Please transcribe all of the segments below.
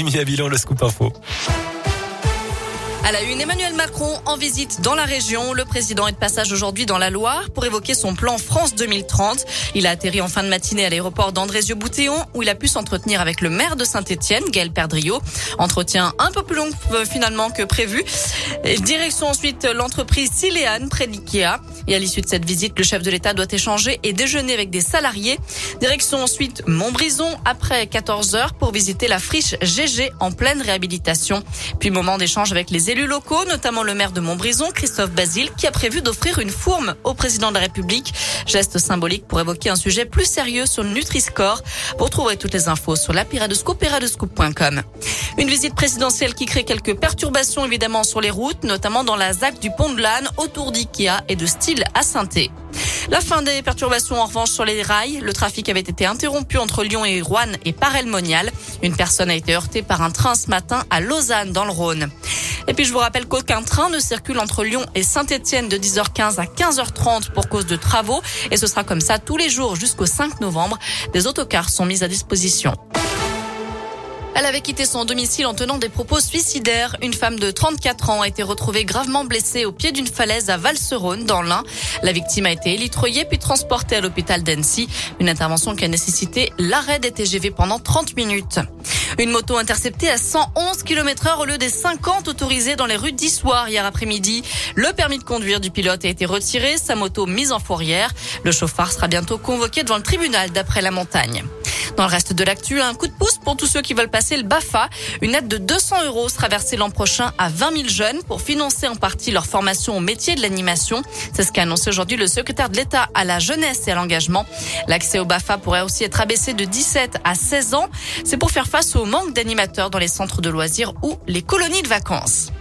à Bilan, le scoop info. À la une, Emmanuel Macron en visite dans la région. Le président est de passage aujourd'hui dans la Loire pour évoquer son plan France 2030. Il a atterri en fin de matinée à l'aéroport d'Andrézieux-Boutéon où il a pu s'entretenir avec le maire de Saint-Etienne, Gaël Perdriau. Entretien un peu plus long euh, finalement que prévu. Direction ensuite l'entreprise Siléane près d'Ikea. Et à l'issue de cette visite, le chef de l'État doit échanger et déjeuner avec des salariés. Direction ensuite Montbrison après 14 heures pour visiter la friche GG en pleine réhabilitation. Puis moment d'échange avec les élus locaux, notamment le maire de Montbrison, Christophe Basile, qui a prévu d'offrir une fourme au président de la République. Geste symbolique pour évoquer un sujet plus sérieux sur le Nutri-Score. Vous trouverez toutes les infos sur l'appli Radescoop et Une visite présidentielle qui crée quelques perturbations évidemment sur les routes, notamment dans la ZAC du Pont de l'Âne, autour d'Ikea et de Style à la fin des perturbations en revanche sur les rails. Le trafic avait été interrompu entre Lyon et Rouen et par Monial. Une personne a été heurtée par un train ce matin à Lausanne dans le Rhône. Et puis je vous rappelle qu'aucun train ne circule entre Lyon et Saint-Etienne de 10h15 à 15h30 pour cause de travaux. Et ce sera comme ça tous les jours jusqu'au 5 novembre. Des autocars sont mis à disposition. Elle avait quitté son domicile en tenant des propos suicidaires. Une femme de 34 ans a été retrouvée gravement blessée au pied d'une falaise à Valserone, dans l'Ain. La victime a été élitroyée puis transportée à l'hôpital d'Annecy. Une intervention qui a nécessité l'arrêt des TGV pendant 30 minutes. Une moto interceptée à 111 km heure au lieu des 50 autorisés dans les rues d'Issoire hier après-midi. Le permis de conduire du pilote a été retiré, sa moto mise en fourrière. Le chauffard sera bientôt convoqué devant le tribunal d'après la montagne. Dans le reste de l'actu, un coup de pouce pour tous ceux qui veulent passer le BAFA. Une aide de 200 euros sera versée l'an prochain à 20 000 jeunes pour financer en partie leur formation au métier de l'animation. C'est ce qu'a annoncé aujourd'hui le secrétaire de l'État à la jeunesse et à l'engagement. L'accès au BAFA pourrait aussi être abaissé de 17 à 16 ans. C'est pour faire face au manque d'animateurs dans les centres de loisirs ou les colonies de vacances.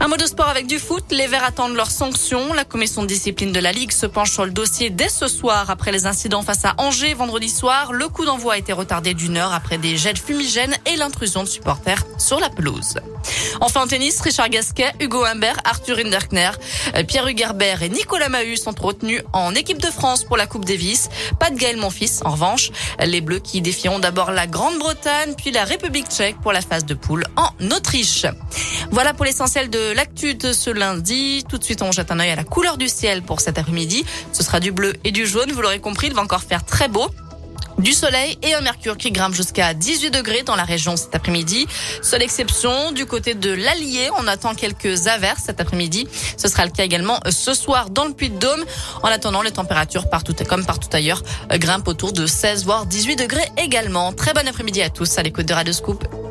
Un mot de sport avec du foot. Les Verts attendent leurs sanctions. La commission de discipline de la Ligue se penche sur le dossier dès ce soir après les incidents face à Angers vendredi soir. Le coup d'envoi a été retardé d'une heure après des jets fumigènes et l'intrusion de supporters sur la pelouse. Enfin en tennis, Richard Gasquet, Hugo Humbert, Arthur Hinderkner, euh, Pierre Hugerbert et Nicolas Mahut sont retenus en équipe de France pour la Coupe Davis. Pas de Gaël Monfils en revanche. Les Bleus qui défieront d'abord la Grande-Bretagne puis la République tchèque pour la phase de poule en Autriche. Voilà pour de l'actu de ce lundi. Tout de suite, on jette un œil à la couleur du ciel pour cet après-midi. Ce sera du bleu et du jaune. Vous l'aurez compris, il va encore faire très beau. Du soleil et un mercure qui grimpe jusqu'à 18 degrés dans la région cet après-midi. Seule exception, du côté de l'Allier, on attend quelques averses cet après-midi. Ce sera le cas également ce soir dans le Puy-de-Dôme. En attendant, les températures partout comme partout ailleurs grimpent autour de 16 voire 18 degrés également. Très bon après-midi à tous à l'écoute de Radio Scoop.